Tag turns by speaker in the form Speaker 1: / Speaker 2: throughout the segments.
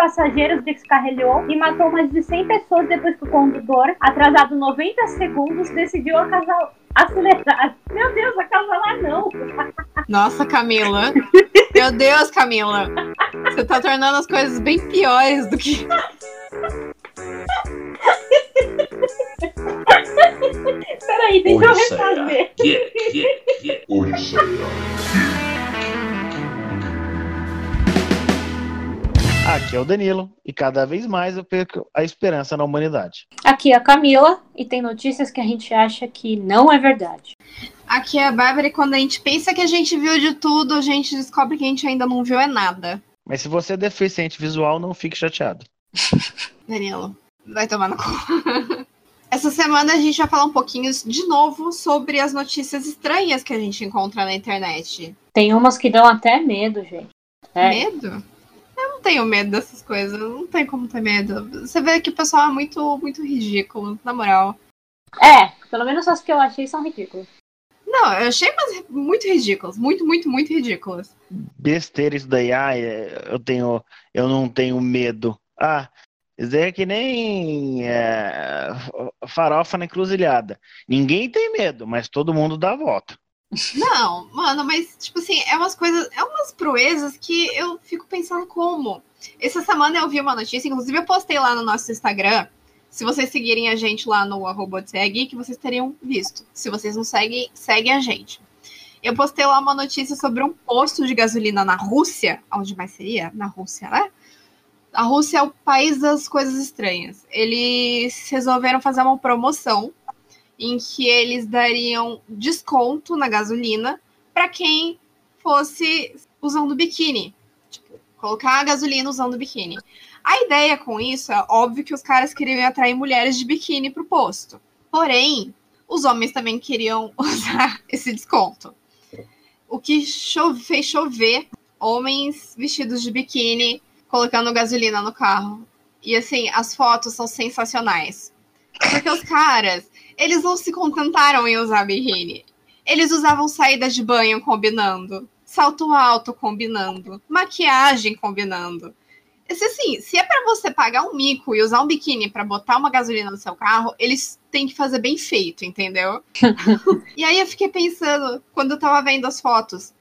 Speaker 1: passageiros descarrilhou e matou mais de 100 pessoas depois que o condutor, atrasado 90 segundos, decidiu acasal... acelerar. Meu Deus, acasalar não!
Speaker 2: Nossa, Camila. Meu Deus, Camila. Você tá tornando as coisas bem piores do que.
Speaker 1: Peraí, deixa eu refazer.
Speaker 3: Aqui é o Danilo e cada vez mais eu perco a esperança na humanidade.
Speaker 1: Aqui é a Camila e tem notícias que a gente acha que não é verdade.
Speaker 2: Aqui é a Bárbara e quando a gente pensa que a gente viu de tudo, a gente descobre que a gente ainda não viu é nada.
Speaker 3: Mas se você é deficiente visual, não fique chateado.
Speaker 2: Danilo, vai tomar no cu. Essa semana a gente vai falar um pouquinho de novo sobre as notícias estranhas que a gente encontra na internet.
Speaker 1: Tem umas que dão até medo, gente.
Speaker 2: É. Medo? Eu não tenho medo dessas coisas. Não tem como ter medo. Você vê que o pessoal é muito, muito ridículo, na moral.
Speaker 1: É, pelo menos as que eu achei são ridículas.
Speaker 2: Não, eu achei mas muito ridículas. Muito, muito, muito ridículas.
Speaker 3: Besteira isso daí. Ah, eu tenho. Eu não tenho medo. Ah, isso é que nem é, farofa na encruzilhada. Ninguém tem medo, mas todo mundo dá a volta.
Speaker 2: Não, mano, mas, tipo assim, é umas coisas, é umas proezas que eu fico pensando como. Essa semana eu vi uma notícia, inclusive eu postei lá no nosso Instagram. Se vocês seguirem a gente lá no arroba que vocês teriam visto. Se vocês não seguem, seguem a gente. Eu postei lá uma notícia sobre um posto de gasolina na Rússia. Onde mais seria? Na Rússia, né? A Rússia é o país das coisas estranhas. Eles resolveram fazer uma promoção em que eles dariam desconto na gasolina para quem fosse usando biquíni. Tipo, colocar a gasolina usando biquíni. A ideia com isso é óbvio que os caras queriam atrair mulheres de biquíni para o posto. Porém, os homens também queriam usar esse desconto. O que chove, fez chover homens vestidos de biquíni colocando gasolina no carro. E assim, as fotos são sensacionais. Porque os caras eles não se contentaram em usar biquíni. Eles usavam saídas de banho combinando, salto alto combinando, maquiagem combinando. Esse, assim, se é para você pagar um mico e usar um biquíni para botar uma gasolina no seu carro, eles têm que fazer bem feito, entendeu? e aí eu fiquei pensando, quando eu tava vendo as fotos,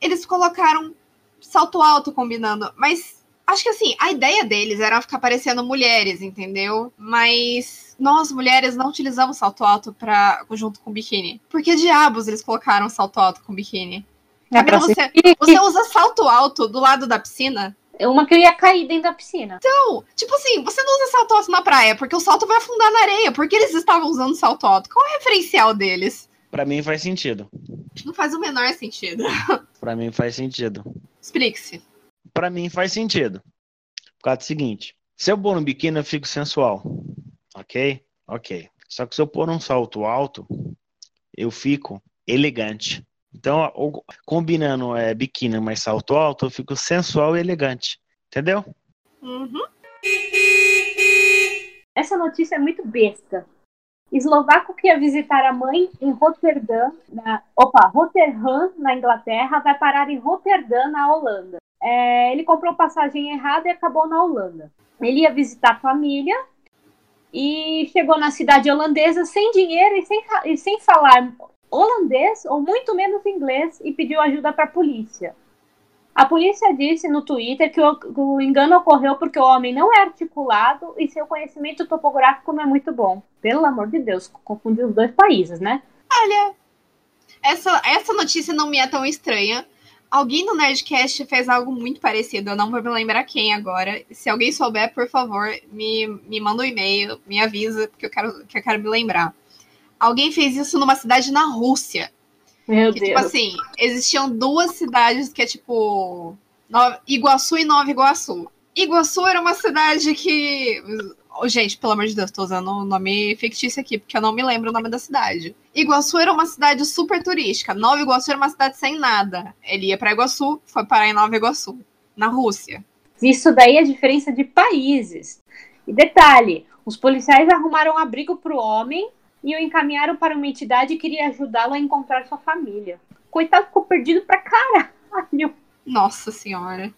Speaker 2: eles colocaram salto alto combinando, mas Acho que assim, a ideia deles era ficar parecendo mulheres, entendeu? Mas nós, mulheres, não utilizamos salto alto pra, junto com biquíni. Por que diabos eles colocaram salto alto com biquíni? É Camila, você, você usa salto alto do lado da piscina?
Speaker 1: Uma que eu ia cair dentro da piscina.
Speaker 2: Então, tipo assim, você não usa salto alto na praia, porque o salto vai afundar na areia. Por que eles estavam usando salto alto? Qual é o referencial deles?
Speaker 3: Para mim faz sentido.
Speaker 2: Não faz o menor sentido.
Speaker 3: Para mim faz sentido.
Speaker 2: Explique-se
Speaker 3: para mim faz sentido. Por causa do seguinte: se eu pôr um biquíni, eu fico sensual. Ok? Ok. Só que se eu pôr um salto alto, eu fico elegante. Então, combinando é, biquíni mais salto alto, eu fico sensual e elegante. Entendeu?
Speaker 2: Uhum.
Speaker 1: Essa notícia é muito besta. Eslovaco que ia visitar a mãe em Roterdã, na, opa, Rotterdam, na Inglaterra, vai parar em Roterdã, na Holanda é, ele comprou passagem errada e acabou na Holanda. Ele ia visitar a família e chegou na cidade holandesa sem dinheiro e sem, e sem falar holandês ou muito menos inglês e pediu ajuda para a polícia. A polícia disse no Twitter que o, o, engano ocorreu porque o homem não é articulado e seu conhecimento topográfico não é muito bom. Pelo amor de Deus, confundiu os dois países, né?
Speaker 2: Olha, essa, essa notícia não me é tão estranha, Alguém no Nerdcast fez algo muito parecido, eu não vou me lembrar quem agora. Se alguém souber, por favor, me, me manda um e-mail, me avisa, porque eu quero, que eu quero me lembrar. Alguém fez isso numa cidade na Rússia.
Speaker 1: Meu
Speaker 2: que,
Speaker 1: Deus.
Speaker 2: Tipo assim, existiam duas cidades que é tipo Iguaçu e Nova Iguaçu. Iguaçu era uma cidade que Oh, gente, pelo amor de Deus, tô usando um nome fictício aqui, porque eu não me lembro o nome da cidade. Iguaçu era uma cidade super turística. Nova Iguaçu era uma cidade sem nada. Ele ia para Iguaçu, foi parar em Nova Iguaçu, na Rússia.
Speaker 1: Isso daí é diferença de países. E detalhe, os policiais arrumaram abrigo para o homem e o encaminharam para uma entidade que queria ajudá-lo a encontrar sua família. Coitado ficou perdido pra caralho.
Speaker 2: Nossa senhora.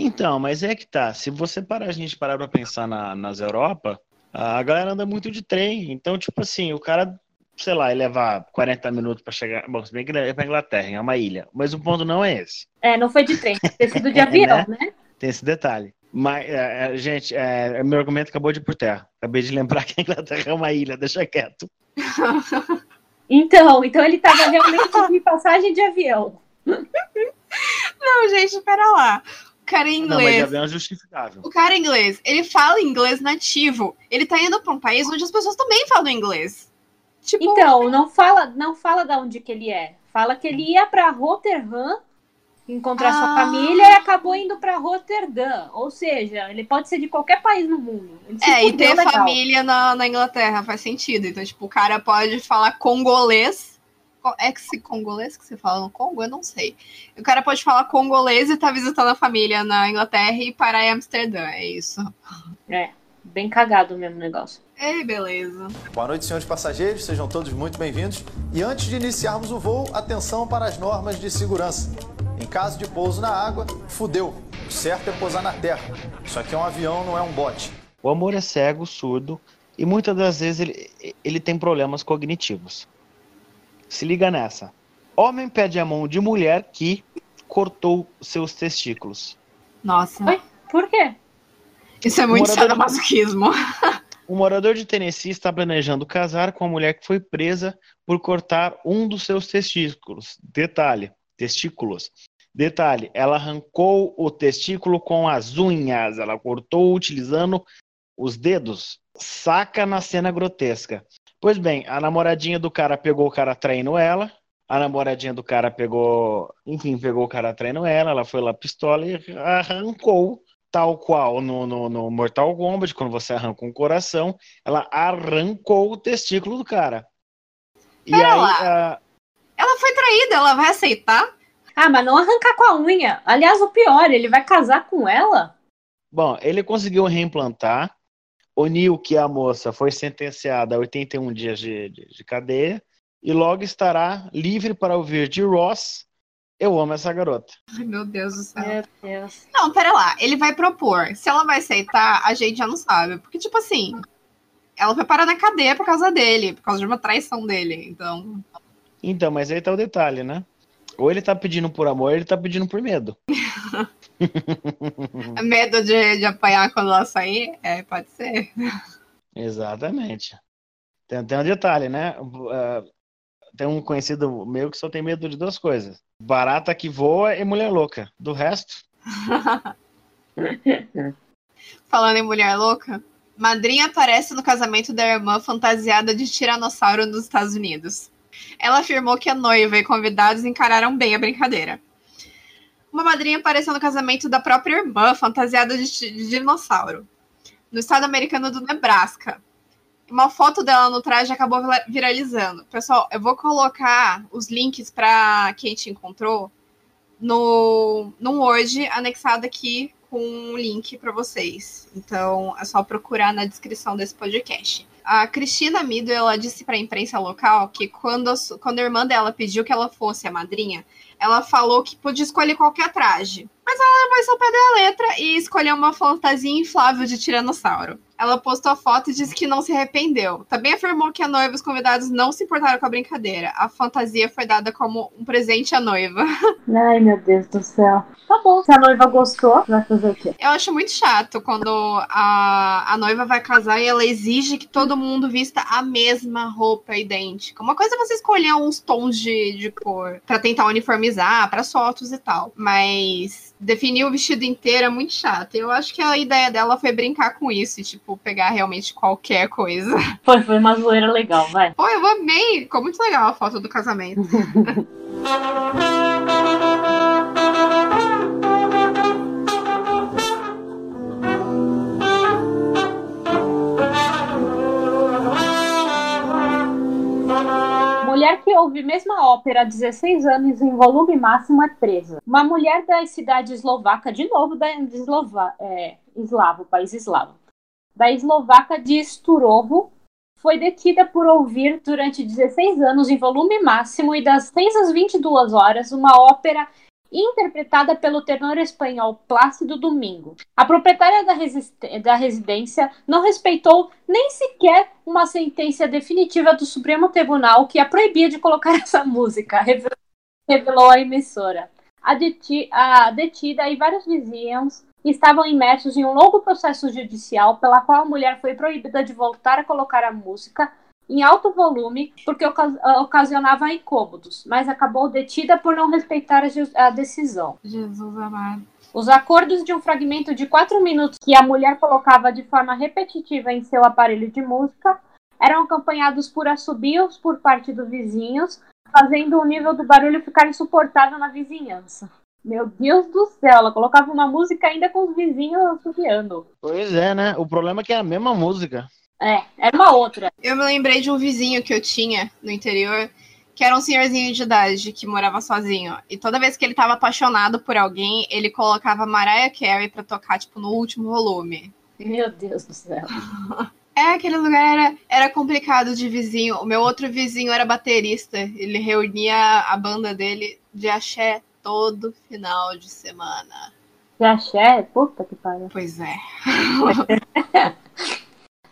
Speaker 3: Então, mas é que tá. Se você parar a gente parar pra pensar na, nas Europa, a galera anda muito de trem. Então, tipo assim, o cara, sei lá, ele levar 40 minutos pra chegar. Bom, se bem que é pra Inglaterra, é uma ilha. Mas o ponto não é esse.
Speaker 1: É, não foi de trem, tem sido de avião,
Speaker 3: né?
Speaker 1: né?
Speaker 3: Tem esse detalhe. Mas, é, é, gente, é, meu argumento acabou de ir por terra. Acabei de lembrar que a Inglaterra é uma ilha, deixa quieto.
Speaker 1: Então, então ele tava realmente de passagem de avião.
Speaker 2: Não, gente, pera lá. O cara é
Speaker 3: Não, mas
Speaker 2: inglês.
Speaker 3: avião é justificável.
Speaker 2: O cara é inglês, ele fala inglês nativo. Ele tá indo pra um país onde as pessoas também falam inglês. Tipo,
Speaker 1: Então, não fala, não fala da onde que ele é. Fala que ele ia pra Rotterdam encontrar
Speaker 2: Ah.
Speaker 1: sua família e acabou indo pra Rotterdam. Ou seja, ele pode ser de qualquer país no mundo. Ele se
Speaker 2: é, e ter
Speaker 1: legal.
Speaker 2: família na, na Inglaterra faz sentido. Então, tipo, o cara pode falar congolês. Co- É que se congolês que você fala no Congo? Eu não sei. O cara pode falar congolês e tá visitando a família na Inglaterra e parar em Amsterdã. É isso.
Speaker 1: É, bem cagado mesmo o negócio.
Speaker 2: É, beleza.
Speaker 4: Boa noite, senhores passageiros, sejam todos muito bem-vindos. E antes de iniciarmos o voo, atenção para as normas de segurança. Em caso de pouso na água, fudeu. O certo é pousar na terra. Isso aqui é um avião, não é um bote.
Speaker 3: O amor é cego, surdo e muitas das vezes ele, ele tem problemas cognitivos. Se liga nessa. Homem pede a mão de mulher que cortou seus testículos.
Speaker 2: Nossa.
Speaker 1: Oi? Por quê?
Speaker 2: Isso é muito
Speaker 3: Morador de-
Speaker 2: sadomasochismo.
Speaker 3: Um morador de Tennessee está planejando casar com a mulher que foi presa por cortar um dos seus testículos. Detalhe, testículos. Detalhe, ela arrancou o testículo com as unhas, ela cortou utilizando os dedos. Saca na cena grotesca. Pois bem, a namoradinha do cara pegou o cara traindo ela. A namoradinha do cara pegou, enfim, pegou o cara traindo ela. Ela foi lá pistola e arrancou, tal qual no, no, no Mortal Kombat, quando você arranca um coração, ela arrancou o testículo do cara. E
Speaker 2: Pera
Speaker 3: aí,
Speaker 2: lá.
Speaker 3: ah,
Speaker 2: Ela foi traída, ela vai aceitar?
Speaker 1: Ah, mas não arrancar com a unha. Aliás, o pior, ele vai casar com ela?
Speaker 3: Bom, ele conseguiu reimplantar. O Neil, que é a moça, foi sentenciada a 81 dias de, de, de cadeia e logo estará livre para ouvir de Ross. Eu amo essa garota.
Speaker 2: Ai, meu Deus do céu.
Speaker 1: Meu Deus.
Speaker 2: Não, pera lá. Ele vai propor. Se ela vai aceitar, a gente já não sabe. Porque, tipo assim, ela vai parar na cadeia por causa dele, por causa de uma traição dele. Então.
Speaker 3: Então, mas aí tá o detalhe, né? Ou ele tá pedindo por amor, ou ele tá pedindo por medo.
Speaker 2: Medo de, de apanhar quando ela sair? É, pode ser.
Speaker 3: Exatamente. Tem, tem um detalhe, né? Ah, tem um conhecido meu que só tem medo de duas coisas: barata que voa e mulher louca. Do resto,
Speaker 2: Falando em mulher louca, madrinha aparece no casamento da irmã fantasiada de tiranossauro nos Estados Unidos. Ela afirmou que a noiva e convidados encararam bem a brincadeira. Uma madrinha apareceu no casamento da própria irmã, fantasiada de, de dinossauro, no estado americano do Nebraska. Uma foto dela no traje acabou vira- viralizando. Pessoal, eu vou colocar os links para quem te encontrou no, no Word anexado aqui com um link para vocês. Então é só procurar na descrição desse podcast. A Cristina Mido ela disse para a imprensa local que quando a, quando a irmã dela pediu que ela fosse a madrinha, ela falou que podia escolher qualquer traje. Mas ela vai só pé da letra e escolheu uma fantasia inflável de tiranossauro. Ela postou a foto e disse que não se arrependeu. Também afirmou que a noiva e os convidados não se importaram com a brincadeira. A fantasia foi dada como um presente à noiva.
Speaker 1: Ai, meu Deus do céu. Tá bom. Se a noiva gostou, vai fazer o quê?
Speaker 2: Eu acho muito chato quando a, a noiva vai casar e ela exige que todo mundo vista a mesma roupa idêntica. Uma coisa é você escolher uns tons de, de cor pra tentar uniformizar para fotos e tal. Mas definir o vestido inteiro é muito chato. Eu acho que a ideia dela foi brincar com isso e, tipo, pegar realmente qualquer coisa.
Speaker 1: Foi, foi uma zoeira legal, vai.
Speaker 2: Pô, eu amei! Ficou muito legal a foto do casamento.
Speaker 1: Mulher que ouve mesma ópera há 16 anos em volume máximo é presa. Uma mulher da cidade eslovaca, de novo da Eslova, é, eslavo, país eslavo, da eslovaca de Sturovo, foi detida por ouvir durante 16 anos em volume máximo e das 6 às 22 horas uma ópera interpretada pelo tenor espanhol Plácido Domingo. A proprietária da, da, residência não respeitou nem sequer uma sentença definitiva do Supremo Tribunal que a proibia de colocar essa música, revelou a emissora. A, deti a detida e vários vizinhos estavam imersos em um longo processo judicial pela qual a mulher foi proibida de voltar a colocar a música em alto volume porque ocasionava incômodos, mas acabou detida por não respeitar a, decisão.
Speaker 2: Jesus amado.
Speaker 1: Os acordos de um fragmento de quatro minutos que a mulher colocava de forma repetitiva em seu aparelho de música eram acompanhados por assobios por parte dos vizinhos, fazendo o nível do barulho ficar insuportável na vizinhança. Meu Deus do céu, ela colocava uma música ainda com os vizinhos assobiando.
Speaker 3: Pois é, né? O problema é que é a mesma música.
Speaker 1: É, era uma outra.
Speaker 2: Eu me lembrei de um vizinho que eu tinha no interior, que era um senhorzinho de idade que morava sozinho. E toda vez que ele tava apaixonado por alguém, ele colocava Mariah Carey pra tocar, tipo, no último volume.
Speaker 1: Meu Deus do céu.
Speaker 2: É, aquele lugar era, era complicado de vizinho. O meu outro vizinho era baterista. Ele reunia a banda dele de axé todo final de semana.
Speaker 1: De axé? Puta que pariu.
Speaker 2: Pois é.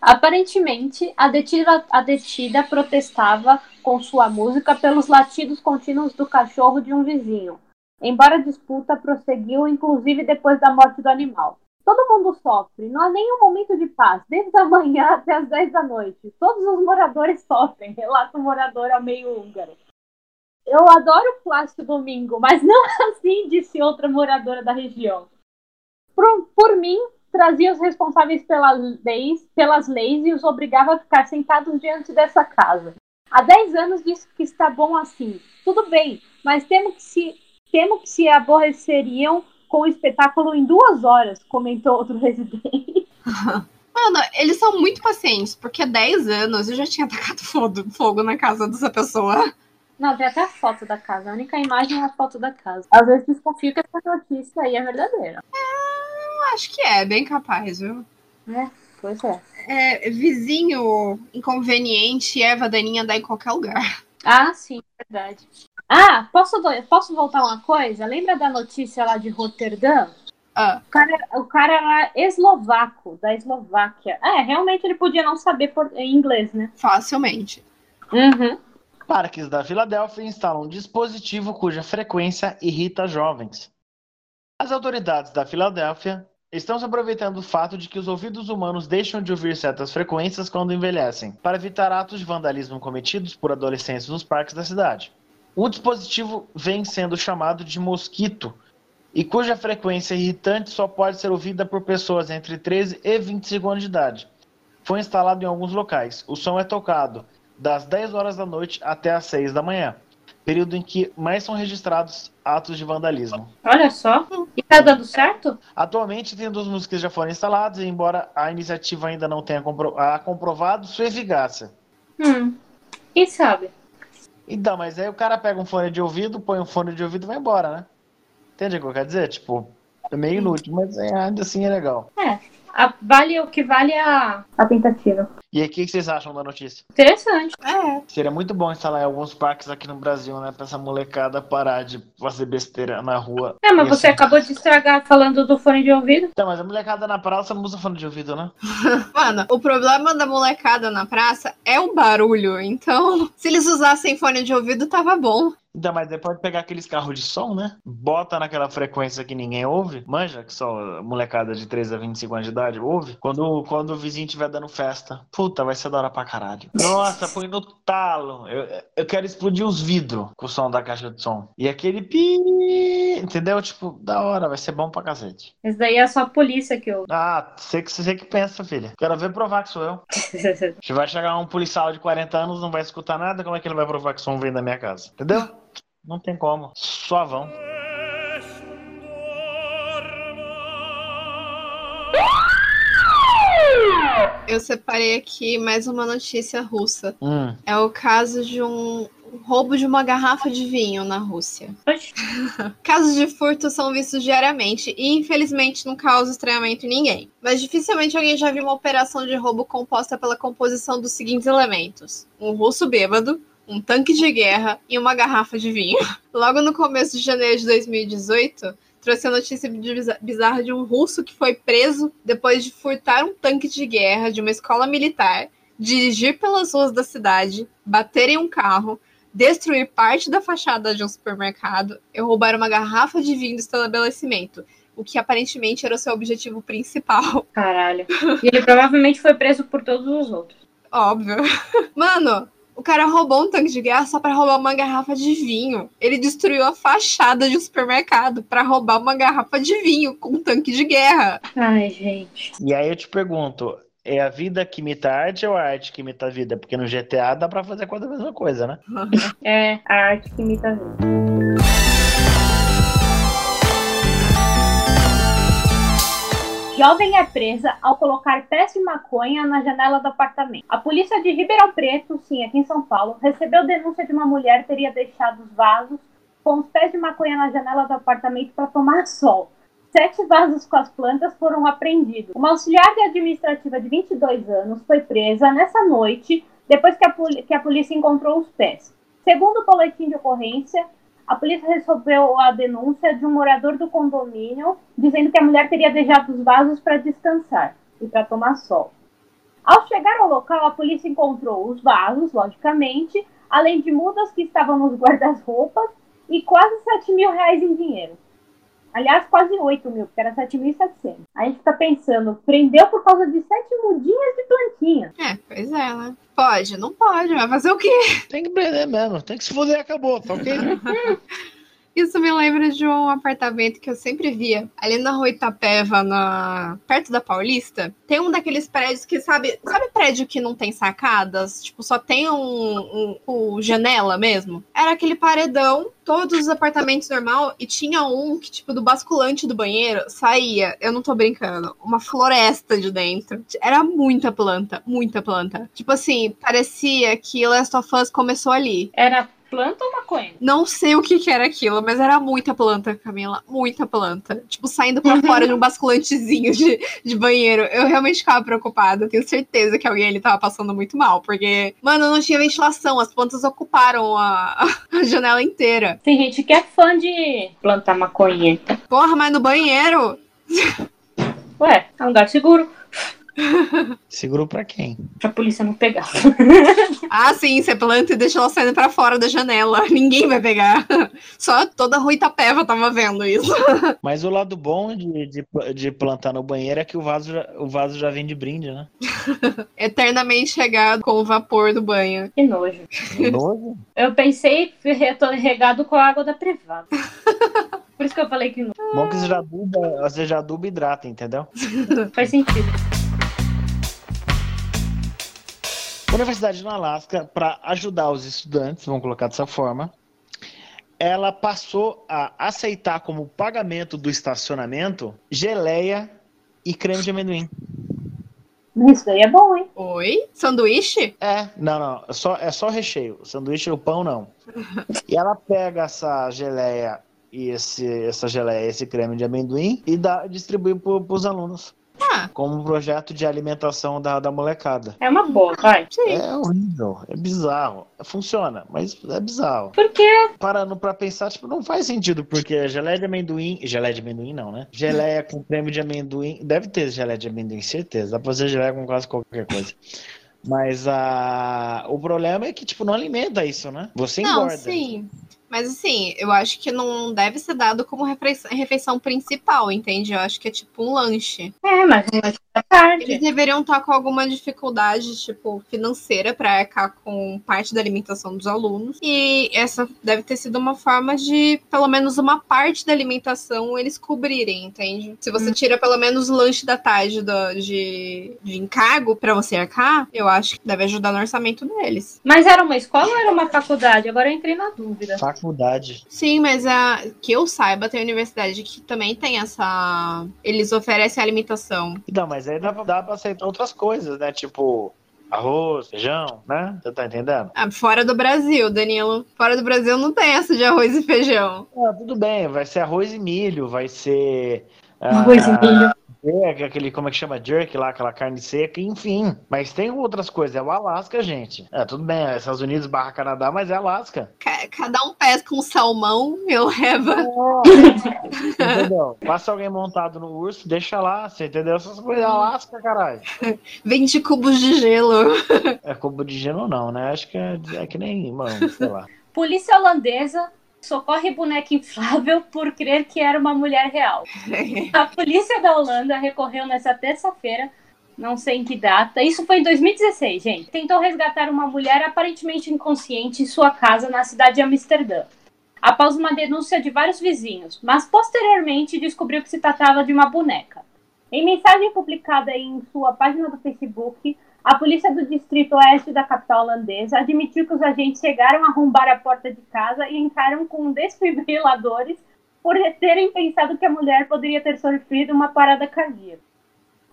Speaker 1: Aparentemente, a detida, a detida protestava com sua música pelos latidos contínuos do cachorro de um vizinho, embora a disputa prosseguiu inclusive depois da morte do animal. Todo mundo sofre, não há nenhum momento de paz, desde a manhã até as 10 da noite. Todos os moradores sofrem, relata o morador ao meio húngaro. Eu adoro Plástico Domingo, mas não assim, disse outra moradora da região. Por, por mim, trazia os responsáveis pelas leis, pelas leis e os obrigava a ficar sentados diante dessa casa. Há 10 anos disse que está bom assim. Tudo bem, mas temo que se, temo que se aborreceriam com o espetáculo em duas horas, comentou outro residente.
Speaker 2: Mano, eles são muito pacientes, porque há 10 anos eu já tinha atacado fogo na casa dessa pessoa.
Speaker 1: Não, tem até a foto da casa. A única imagem é a foto da casa. Às vezes desconfio que essa notícia aí é verdadeira.
Speaker 2: É, acho que é, bem capaz, viu?
Speaker 1: É, pois é.
Speaker 2: é vizinho inconveniente, Eva daninha dá em qualquer lugar.
Speaker 1: Ah, sim, verdade. Ah, posso, posso voltar uma coisa? Lembra da notícia lá de Roterdã?
Speaker 2: Ah.
Speaker 1: O, cara, o cara era eslovaco, da Eslováquia. É, realmente ele podia não saber por, inglês, né?
Speaker 2: Facilmente.
Speaker 1: Uhum.
Speaker 3: Parques da Filadélfia instalam um dispositivo cuja frequência irrita jovens. As autoridades da Filadélfia estão se aproveitando do fato de que os ouvidos humanos deixam de ouvir certas frequências quando envelhecem, para evitar atos de vandalismo cometidos por adolescentes nos parques da cidade. Um dispositivo vem sendo chamado de mosquito e cuja frequência irritante só pode ser ouvida por pessoas entre 13 e 25 anos de idade. Foi instalado em alguns locais. O som é tocado das 10 horas da noite até as 6 da manhã, período em que mais são registrados atos de vandalismo.
Speaker 1: Olha só, e tá dando certo?
Speaker 3: Atualmente tem duas músicas já foram instaladas, embora a iniciativa ainda não tenha compro comprovado sua eficácia.
Speaker 1: Hum, quem sabe?
Speaker 3: Então, mas aí o cara pega um fone de ouvido, põe um fone de ouvido e vai embora, né? Entende o que eu quero dizer? Tipo, é meio inútil, mas é, ainda assim é legal.
Speaker 1: É, a, vale o que vale a, a tentativa.
Speaker 3: E aí, o que vocês acham da notícia?
Speaker 1: Interessante.
Speaker 2: É.
Speaker 3: Seria muito bom instalar em alguns parques aqui no Brasil, né? Pra essa molecada parar de fazer besteira na rua.
Speaker 1: É, mas você assim... acabou de estragar falando do fone de ouvido.
Speaker 3: Então, mas a molecada na praça não usa fone de ouvido, né?
Speaker 2: Mano, o problema da molecada na praça é o barulho. Então, se eles usassem fone de ouvido, tava bom.
Speaker 3: Então, mas depois pode pegar aqueles carros de som, né? Bota naquela frequência que ninguém ouve. Manja, que só molecada de 13 a 25 anos de idade ouve. Quando, quando o vizinho estiver dando festa. Puta, vai ser da hora pra caralho. Nossa, põe no talo. Eu, eu quero explodir os vidros com o som da caixa de som. E aquele pi. Entendeu? Tipo, da hora, vai ser bom pra cacete.
Speaker 1: Esse daí é só a polícia que ouve.
Speaker 3: Ah, você que, você que pensa, filha. Quero ver provar que sou eu. Se vai chegar um policial de 40 anos, não vai escutar nada, como é que ele vai provar que o som vem da minha casa? Entendeu? Não tem como. Suavão.
Speaker 2: Eu separei aqui mais uma notícia russa.
Speaker 3: Hum.
Speaker 2: É o caso de um roubo de uma garrafa de vinho na Rússia. Casos de furto são vistos diariamente e, infelizmente, não causam estranhamento em ninguém. Mas dificilmente alguém já viu uma operação de roubo composta pela composição dos seguintes elementos: um russo bêbado, um tanque de guerra e uma garrafa de vinho. Logo no começo de janeiro de 2018, trouxe a notícia bizarra de um russo que foi preso depois de furtar um tanque de guerra de uma escola militar, dirigir pelas ruas da cidade, bater em um carro, destruir parte da fachada de um supermercado e roubar uma garrafa de vinho do estabelecimento o que aparentemente era o seu objetivo principal.
Speaker 1: Caralho. E ele provavelmente foi preso por todos os outros.
Speaker 2: Óbvio. Mano, o cara roubou um tanque de guerra só para roubar uma garrafa de vinho. Ele destruiu a fachada de um supermercado para roubar uma garrafa de vinho com um tanque de guerra.
Speaker 1: Ai, gente.
Speaker 3: E aí eu te pergunto, é a vida que imita a arte ou a arte que imita a vida? Porque no GTA dá pra fazer quase a mesma coisa, né?
Speaker 1: é, a arte que imita a vida. Jovem é presa ao colocar pés de maconha na janela do apartamento. A polícia de Ribeirão Preto, sim, aqui em São Paulo, recebeu denúncia de uma mulher que teria deixado os vasos com os pés de maconha na janela do apartamento para tomar sol. Sete vasos com as plantas foram apreendidos. Uma auxiliar de administrativa de 22 anos foi presa nessa noite depois que a, que a polícia encontrou os pés. Segundo o boletim de ocorrência, a polícia recebeu a denúncia de um morador do condomínio dizendo que a mulher teria deixado os vasos para descansar e para tomar sol. Ao chegar ao local, a polícia encontrou os vasos, logicamente, além de mudas que estavam nos guarda-roupas e quase 7 mil reais em dinheiro. Aliás, quase 8 mil, porque era 7.700. A gente fica pensando, prendeu por causa de 7 mudinhas de plantinha.
Speaker 2: É, pois é, né? Pode, não pode, vai fazer o quê?
Speaker 3: Tem que prender mesmo, tem que se fuder, acabou, tá ok?
Speaker 2: Isso me lembra de um apartamento que eu sempre via ali na rua Itapeva, na... perto da Paulista. Tem um daqueles prédios que, sabe, sabe prédio que não tem sacadas? Tipo, só tem um, um, um janela mesmo? Era aquele paredão, todos os apartamentos normal, e tinha um que, tipo, do basculante do banheiro saía, eu não tô brincando, uma floresta de dentro. Era muita planta, muita planta. Tipo assim, parecia que Last of Us começou ali.
Speaker 1: Era planta ou maconha?
Speaker 2: Não sei o que, que era aquilo, mas era muita planta, Camila. Muita planta. Tipo, saindo pra fora de um basculantezinho de, de banheiro. Eu realmente ficava preocupada. Tenho certeza que alguém ali tava passando muito mal. Porque, mano, não tinha ventilação. As plantas ocuparam a, a janela inteira.
Speaker 1: Tem gente que é fã de plantar maconha.
Speaker 2: Porra, mas no banheiro.
Speaker 1: Ué, é um lugar seguro.
Speaker 3: Segurou pra quem?
Speaker 1: Pra polícia não pegar.
Speaker 2: ah, sim, você planta e deixa ela saindo pra fora da janela. Ninguém vai pegar. Só toda Rui Itapeva tava vendo isso.
Speaker 3: Mas o lado bom de, de, de, plantar no banheiro é que o vaso, já, o vaso já vem de brinde, né?
Speaker 2: Eternamente regado com o vapor do banho.
Speaker 1: Que nojo. Que nojo? Eu pensei regado com a água da privada. Por isso que eu falei que não.
Speaker 3: Bom que você já aduba, você já aduba e hidrata, entendeu?
Speaker 1: Faz sentido.
Speaker 3: Universidade no Alasca, para ajudar os estudantes, vamos colocar dessa forma, ela passou a aceitar como pagamento do estacionamento geleia e creme de amendoim.
Speaker 1: Isso aí é bom, hein?
Speaker 2: Oi? Sanduíche?
Speaker 3: É, não, não. É só, é só recheio. Sanduíche o pão, não. e ela pega essa geleia e esse, essa geleia, esse creme de amendoim e dá, distribui para os alunos.
Speaker 2: Ah.
Speaker 3: Como um projeto de alimentação da, da molecada.
Speaker 1: É uma boa, vai.
Speaker 3: Sim. É horrível, é bizarro. Funciona, mas é bizarro.
Speaker 1: Por quê?
Speaker 3: Parando pra pensar, tipo, não faz sentido, porque geleia de amendoim. Geleia de amendoim não, né? Geleia com creme de amendoim. Deve ter geleia de amendoim, certeza. Dá pra fazer geleia com quase qualquer coisa. Mas a... o problema é que, tipo, não alimenta isso, né? Você engorda.
Speaker 2: Não, sim. Mas assim, eu acho que não deve ser dado como refeição principal, entende? Eu acho que é tipo um lanche.
Speaker 1: É, mas um lanche tarde.
Speaker 2: Eles deveriam estar com alguma dificuldade, tipo, financeira para arcar com parte da alimentação dos alunos. E essa deve ter sido uma forma de, pelo menos uma parte da alimentação, eles cobrirem, entende? Se você hum. tira pelo menos o lanche da tarde do, de, de encargo para você arcar, eu acho que deve ajudar no orçamento deles.
Speaker 1: Mas era uma escola ou era uma faculdade? Agora eu entrei na dúvida.
Speaker 3: Fac faculdade.
Speaker 2: Sim, mas a, que eu saiba, tem universidade que também tem essa. Eles oferecem alimentação.
Speaker 3: Não, mas aí dá, dá pra aceitar outras coisas, né? Tipo, arroz, feijão, né? Você tá entendendo?
Speaker 2: Ah, fora do Brasil, Danilo. Fora do Brasil não tem essa de arroz e feijão.
Speaker 3: Ah, tudo bem, vai ser arroz e milho, vai ser.
Speaker 1: Ah, arroz e milho.
Speaker 3: Seca, aquele, como é que chama? Jerk lá, aquela carne seca, enfim. Mas tem outras coisas, é o Alasca, gente. É, tudo bem, é Estados Unidos barra Canadá, mas é Alasca.
Speaker 2: Cada um pesca um salmão, eu levo.
Speaker 3: entendeu? Passa alguém montado no urso, deixa lá, você entendeu? Essas coisas é Alasca, caralho.
Speaker 2: Vende cubos de gelo.
Speaker 3: É cubo de gelo não, né? Acho que é, é que nem, mano, sei lá.
Speaker 1: Polícia holandesa socorre boneca inflável por crer que era uma mulher real. A polícia da Holanda recorreu nessa terça-feira, não sei em que data, isso foi em 2016, gente. Tentou resgatar uma mulher aparentemente inconsciente em sua casa na cidade de Amsterdã, após uma denúncia de vários vizinhos, mas posteriormente descobriu que se tratava de uma boneca. Em mensagem publicada em sua página do Facebook, a polícia do distrito oeste da capital holandesa admitiu que os agentes chegaram a arrombar a porta de casa e entraram com desfibriladores por terem pensado que a mulher poderia ter sofrido uma parada cardíaca.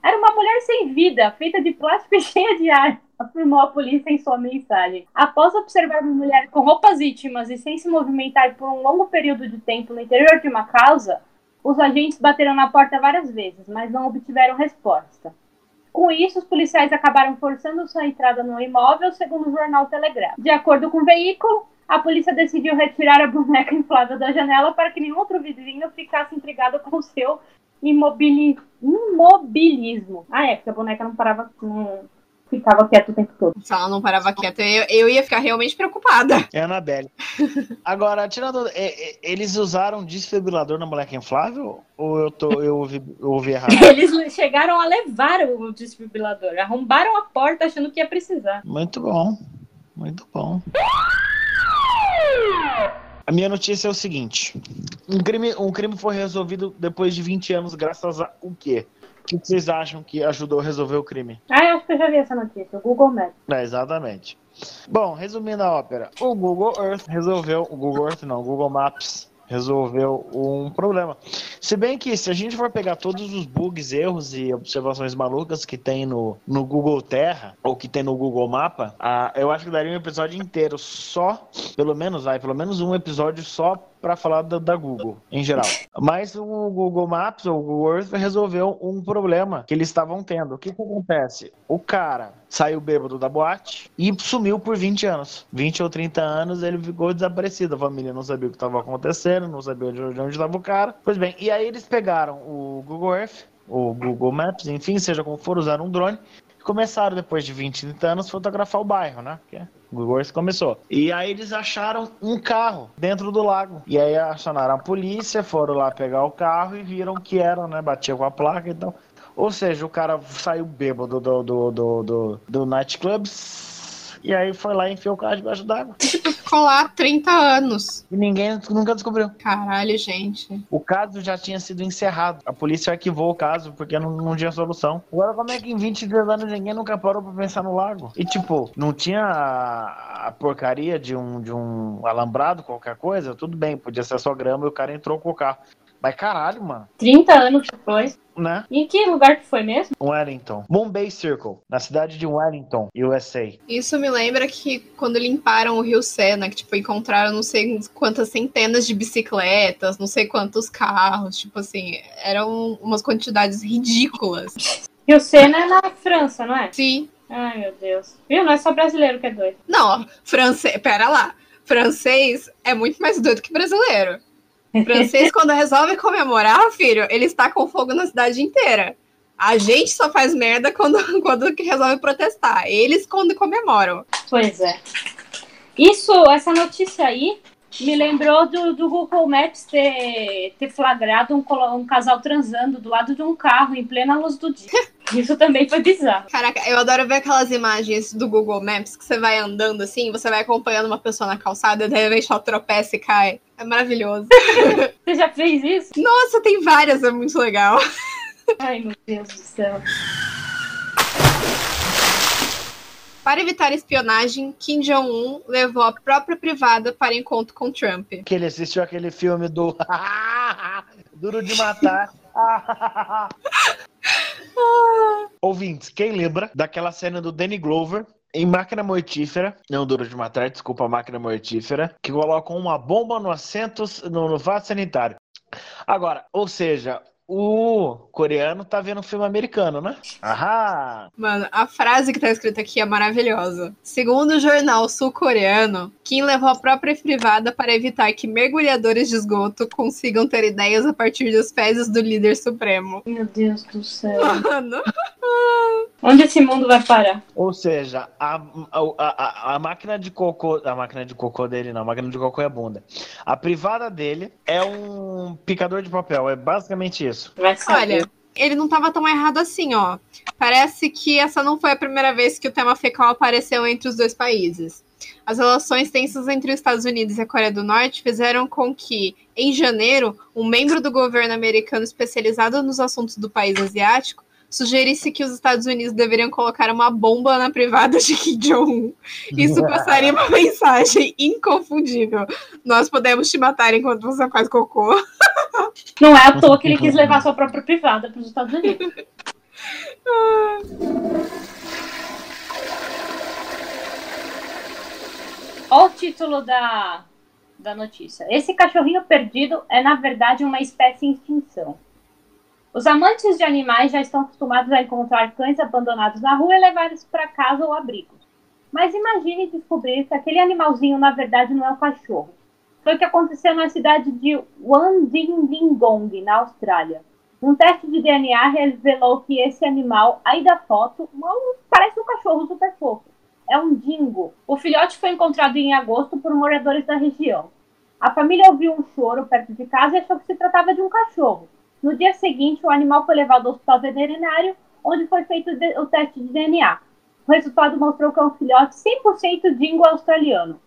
Speaker 1: Era uma mulher sem vida, feita de plástico e cheia de ar, afirmou a polícia em sua mensagem. Após observar uma mulher com roupas íntimas e sem se movimentar por um longo período de tempo no interior de uma casa, os agentes bateram na porta várias vezes, mas não obtiveram resposta. Com isso, os policiais acabaram forçando sua entrada no imóvel, segundo o jornal Telegraph. De acordo com o veículo, a polícia decidiu retirar a boneca inflável da janela para que nenhum outro vizinho ficasse intrigado com seu imobili... imobilismo. Ah, é, porque a boneca não parava, não ficava quieta o tempo todo.
Speaker 2: Se ela não parava quieta, eu, eu ia ficar realmente preocupada.
Speaker 3: É a Anabelle. Agora, tirando. é, é, eles usaram desfibrilador na moleque inflável? Ou eu, tô, eu, ouvi, eu ouvi errado?
Speaker 1: Eles chegaram a levar o desfibrilador, arrombaram a porta achando que ia precisar.
Speaker 3: Muito bom. Muito bom. A minha notícia é o seguinte: um crime, um crime foi resolvido depois de 20 anos, graças a o quê? O que vocês acham que ajudou a resolver o crime?
Speaker 1: Ah, eu acho que eu já vi essa notícia, o Google Maps.
Speaker 3: É, exatamente. Bom, resumindo a ópera, o Google Earth resolveu, o Google Earth não, o Google Maps resolveu um problema. Se bem que se a gente for pegar todos os bugs, erros e observações malucas que tem no, no Google Terra ou que tem no Google Mapa, ah, eu acho que daria um episódio inteiro só, pelo menos vai, pelo menos um episódio só para falar da, da Google em geral. Mas o Google Maps ou o Google Earth resolveu um problema que eles estavam tendo. O que, que acontece? O cara saiu bêbado da boate e sumiu por 20 anos. 20 ou 30 anos ele ficou desaparecido. A família não sabia o que estava acontecendo, não sabia de onde estava o cara. Pois bem, e aí eles pegaram o Google Earth, o Google Maps, enfim, seja como for, usaram um drone começaram, depois de 20, 30 anos, fotografar o bairro, né? Que é o Google começou. E aí eles acharam um carro dentro do lago. E aí acionaram a polícia, foram lá pegar o carro e viram que era, né? Batia com a placa e então. Ou seja, o cara saiu bêbado do, do, do, do, do nightclub e aí foi lá e enfiou o carro debaixo d'água.
Speaker 2: Ficou lá 30 anos.
Speaker 3: E ninguém nunca descobriu.
Speaker 2: Caralho, gente.
Speaker 3: O caso já tinha sido encerrado. A polícia arquivou o caso porque não, não tinha solução. Agora, como é que em 22 anos ninguém nunca parou pra pensar no lago? E tipo, não tinha a, a porcaria de um, de um alambrado, qualquer coisa? Tudo bem, podia ser só grama e o cara entrou com o carro. Mas caralho, mano,
Speaker 1: 30 anos depois.
Speaker 3: né?
Speaker 1: E em que lugar que foi mesmo?
Speaker 3: Wellington. Bombay Circle, na cidade de Wellington, USA.
Speaker 2: Isso me lembra que quando limparam o Rio Sena, que tipo, encontraram não sei quantas centenas de bicicletas, não sei quantos carros, tipo assim, eram umas quantidades ridículas.
Speaker 1: E o Senna é na França, não é?
Speaker 2: Sim.
Speaker 1: Ai, meu Deus. Viu? Não é só brasileiro que é doido.
Speaker 2: Não, francês, pera lá. Francês é muito mais doido que brasileiro. Francês, quando resolve comemorar, filho, ele está com fogo na cidade inteira. A gente só faz merda quando, quando resolve protestar. Eles quando comemoram.
Speaker 1: Pois é. Isso, essa notícia aí me lembrou do, do Google Maps ter, ter flagrado um, um casal transando do lado de um carro em plena luz do dia. Isso também foi bizarro.
Speaker 2: Caraca, eu adoro ver aquelas imagens do Google Maps que você vai andando assim, você vai acompanhando uma pessoa na calçada de repente ela tropeça e cai. É maravilhoso.
Speaker 1: Você já fez isso?
Speaker 2: Nossa, tem várias, é muito legal.
Speaker 1: Ai, meu Deus do céu.
Speaker 2: Para evitar espionagem, Kim Jong-un levou a própria privada para encontro com Trump.
Speaker 3: Que ele assistiu aquele filme do Duro de Matar. Ouvintes, quem lembra daquela cena do Danny Glover em Máquina Mortífera, não Duro de Matar, desculpa, Máquina Mortífera, que colocam uma bomba no assento, no, no vaso sanitário. Agora, ou seja, o coreano tá vendo filme americano, né? Ahá!
Speaker 2: Mano, a frase que tá escrita aqui é maravilhosa. Segundo o jornal sul-coreano, Kim levou a própria privada para evitar que mergulhadores de esgoto consigam ter ideias a partir das fezes do líder supremo.
Speaker 1: Meu Deus do céu.
Speaker 2: Mano,
Speaker 1: Onde esse mundo vai parar?
Speaker 3: Ou seja, a, a, a, a máquina de cocô. A máquina de cocô dele não, a máquina de cocô é a bunda. A privada dele é um picador de papel. É basicamente isso.
Speaker 2: Olha, ele não tava tão errado assim, ó. Parece que essa não foi a primeira vez que o tema fecal apareceu entre os dois países. As relações tensas entre os Estados Unidos e a Coreia do Norte fizeram com que, em janeiro, um membro do governo americano especializado nos assuntos do país asiático sugerisse que os Estados Unidos deveriam colocar uma bomba na privada de Kim Jong-un. Isso passaria uma mensagem inconfundível. Nós podemos te matar enquanto você faz cocô.
Speaker 1: Não é à toa que ele quis levar sua própria privada para os Estados Unidos. Olha o título da, da notícia. Esse cachorrinho perdido é, na verdade, uma espécie em extinção. Os amantes de animais já estão acostumados a encontrar cães abandonados na rua e levar-os para casa ou abrigos. Mas imagine descobrir que aquele animalzinho, na verdade, não é um cachorro. Foi o que aconteceu na cidade de Wandingdingong, na Austrália. Um teste de DNA revelou que esse animal, aí da foto, mal parece um cachorro super fofo. É um dingo. O filhote foi encontrado em agosto por moradores da região. A família ouviu um choro perto de casa e achou que se tratava de um cachorro. No dia seguinte, o animal foi levado ao hospital veterinário, onde foi feito o teste de DNA. O resultado mostrou que é um filhote 100% dingo australiano.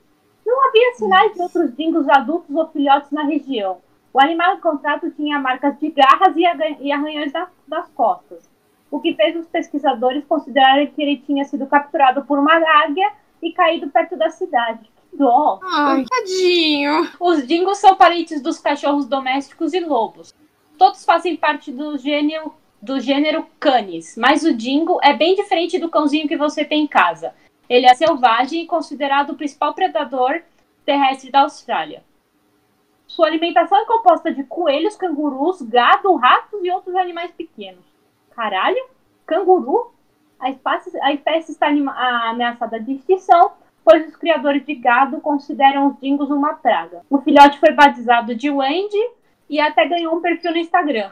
Speaker 1: Não havia sinais de outros dingos adultos ou filhotes na região. O animal encontrado tinha marcas de garras e arranhões das costas, o que fez os pesquisadores considerarem que ele tinha sido capturado por uma águia e caído perto da cidade. Que dó!
Speaker 2: Ai, tadinho.
Speaker 1: Os dingos são parentes dos cachorros domésticos e lobos. Todos fazem parte do gênero, do gênero Canis, mas o dingo é bem diferente do cãozinho que você tem em casa. Ele é selvagem e considerado o principal predador terrestre da Austrália. Sua alimentação é composta de coelhos, cangurus, gado, ratos e outros animais pequenos. Caralho? Canguru? A espécie, a espécie está ameaçada de extinção, pois os criadores de gado consideram os dingos uma praga. O filhote foi batizado de Wendy e até ganhou um perfil no Instagram.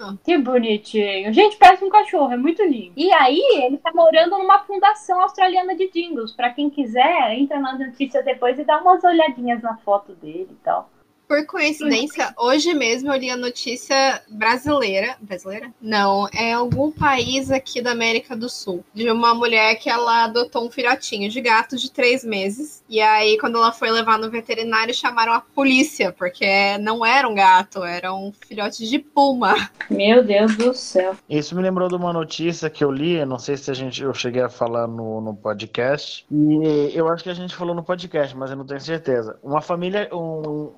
Speaker 2: Ah.
Speaker 1: que bonitinho. Gente, parece um cachorro, é muito lindo. E aí, ele tá morando numa fundação australiana de dingos. Pra quem quiser, entra nas notícias depois e dá umas olhadinhas na foto dele e tal.
Speaker 2: Por coincidência, hoje mesmo eu li a notícia brasileira. Brasileira? Não, é algum país aqui da América do Sul. De uma mulher que ela adotou um filhotinho de gato de três meses. E aí, quando ela foi levar no veterinário, chamaram a polícia, porque não era um gato, era um filhote de puma.
Speaker 1: Meu Deus do céu.
Speaker 3: Isso me lembrou de uma notícia que eu li, não sei se a gente, eu cheguei a falar no, no podcast, e eu acho que a gente falou no podcast, mas eu não tenho certeza. Uma família, um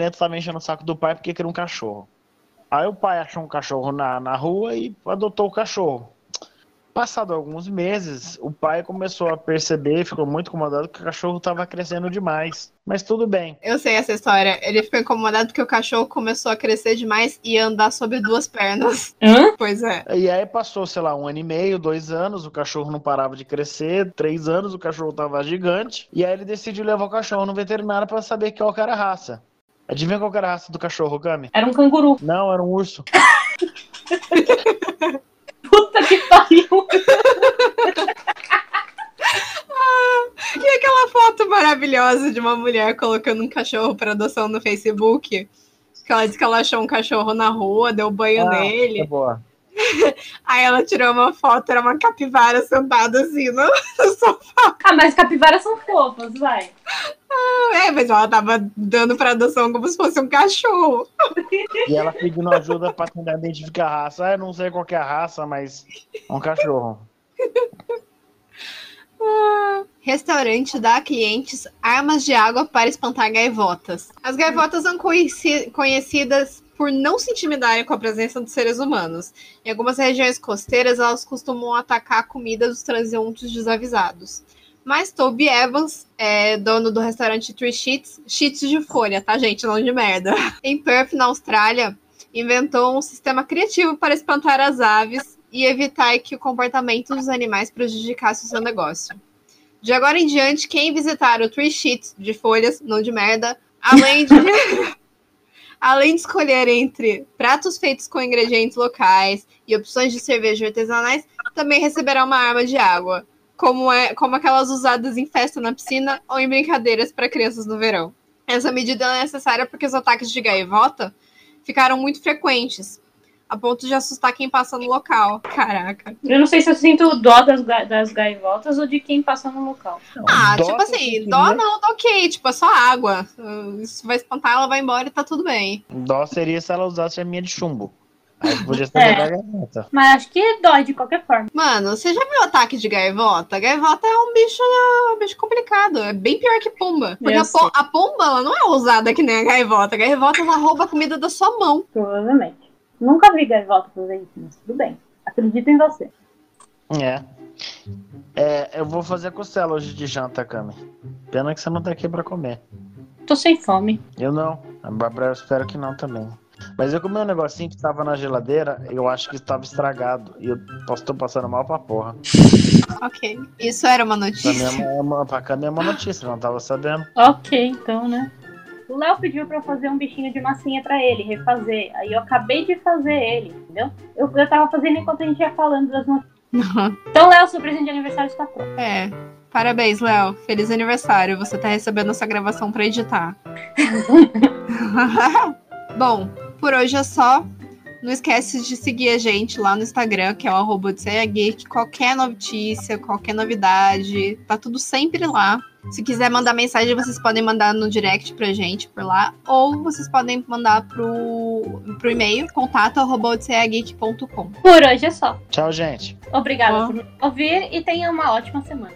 Speaker 3: Rameneto tava enchendo o saco do pai porque queria um cachorro. Aí o pai achou um cachorro na, na rua e adotou o cachorro. Passado alguns meses, o pai começou a perceber, ficou muito incomodado que o cachorro estava crescendo demais. Mas tudo bem.
Speaker 2: Eu sei essa história. Ele ficou incomodado porque o cachorro começou a crescer demais e andar sobre duas pernas.
Speaker 1: Hã?
Speaker 2: Pois é.
Speaker 3: E aí passou, sei lá, um ano e meio, dois anos, o cachorro não parava de crescer, três anos, o cachorro tava gigante. E aí ele decidiu levar o cachorro no veterinário para saber qual que era a raça. Adivinha qual era a raça do cachorro, Gami?
Speaker 1: Era um canguru.
Speaker 3: Não, era um urso.
Speaker 1: Puta que pariu.
Speaker 2: E aquela foto maravilhosa de uma mulher colocando um cachorro para adoção no Facebook? Que ela disse que ela achou um cachorro na rua, deu banho
Speaker 3: Ah,
Speaker 2: nele.
Speaker 3: tá boa.
Speaker 2: Aí ela tirou uma foto, era uma capivara sentada assim no, no sofá.
Speaker 1: Ah, mas capivaras são fofas, vai.
Speaker 2: É, mas ela tava dando pra adoção como se fosse um cachorro.
Speaker 3: E ela pedindo ajuda pra tentar identificar a raça. Ah, eu não sei qual que é a raça, mas é um cachorro.
Speaker 2: Restaurante dá a clientes armas de água para espantar gaivotas. As gaivotas são conheci- conhecidas por não se intimidarem com a presença dos seres humanos. Em algumas regiões costeiras, elas costumam atacar a comida dos transeuntes desavisados. Mas Toby Evans, é dono do restaurante Three Sheets, Sheets de folha, tá, gente? Não de merda. Em Perth, na Austrália, inventou um sistema criativo para espantar as aves e evitar que o comportamento dos animais prejudicasse o seu negócio. De agora em diante, quem visitar o Tree Sheet de folhas, não de merda, além de além de escolher entre pratos feitos com ingredientes locais e opções de cerveja artesanais, também receberá uma arma de água, como é como aquelas usadas em festa na piscina ou em brincadeiras para crianças no verão. Essa medida é necessária porque os ataques de gaivota ficaram muito frequentes, a ponto de assustar quem passa no local. Caraca.
Speaker 1: Eu não sei se eu sinto dó das, das gaivotas ou de quem passa no local.
Speaker 2: Ah, dó tipo assim, dó não, tá ok, tipo, é só água. Isso vai espantar, ela vai embora e tá tudo bem.
Speaker 3: Dó seria se ela usasse a minha de chumbo. Aí podia ser
Speaker 1: é. gaivota. Mas acho que dói de qualquer forma.
Speaker 2: Mano, você já viu o ataque de gaivota? Gaivota é um bicho, é um bicho complicado. É bem pior que pomba. Porque a, po a, pomba ela não é ousada que nem a gaivota. A gaivota ela rouba a comida da sua mão.
Speaker 1: Provavelmente. Nunca vi gaivota fazer isso, mas tudo bem. Acredito em você.
Speaker 3: É. é. Eu vou fazer costela hoje de janta, Cami. Pena que você não tá aqui pra comer.
Speaker 1: Tô sem fome.
Speaker 3: Eu não. A Bárbara eu espero que não também. Mas eu comi um negocinho que tava na geladeira, eu acho que estava estragado. E eu tô passando mal pra porra.
Speaker 2: Ok. Isso era uma notícia.
Speaker 3: Pra, minha, pra Cami é uma notícia, não tava sabendo.
Speaker 1: Ok, então, né? O Léo pediu pra eu fazer um bichinho de massinha pra ele, refazer. Aí eu acabei de fazer ele, entendeu? Eu, eu tava fazendo enquanto a gente ia falando das notícias. então, Léo, seu presente de aniversário está pronto.
Speaker 2: É. Parabéns, Léo. Feliz aniversário. Você tá recebendo essa gravação pra editar. Bom, por hoje é só. Não esquece de seguir a gente lá no Instagram, que é o arroba Geek. Qualquer notícia, qualquer novidade, tá tudo sempre lá. Se quiser mandar mensagem, vocês podem mandar no direct pra gente por lá. Ou vocês podem mandar pro, pro e-mail, contato
Speaker 1: Por hoje é só.
Speaker 3: Tchau, gente.
Speaker 1: Obrigada por ouvir e tenha uma ótima semana.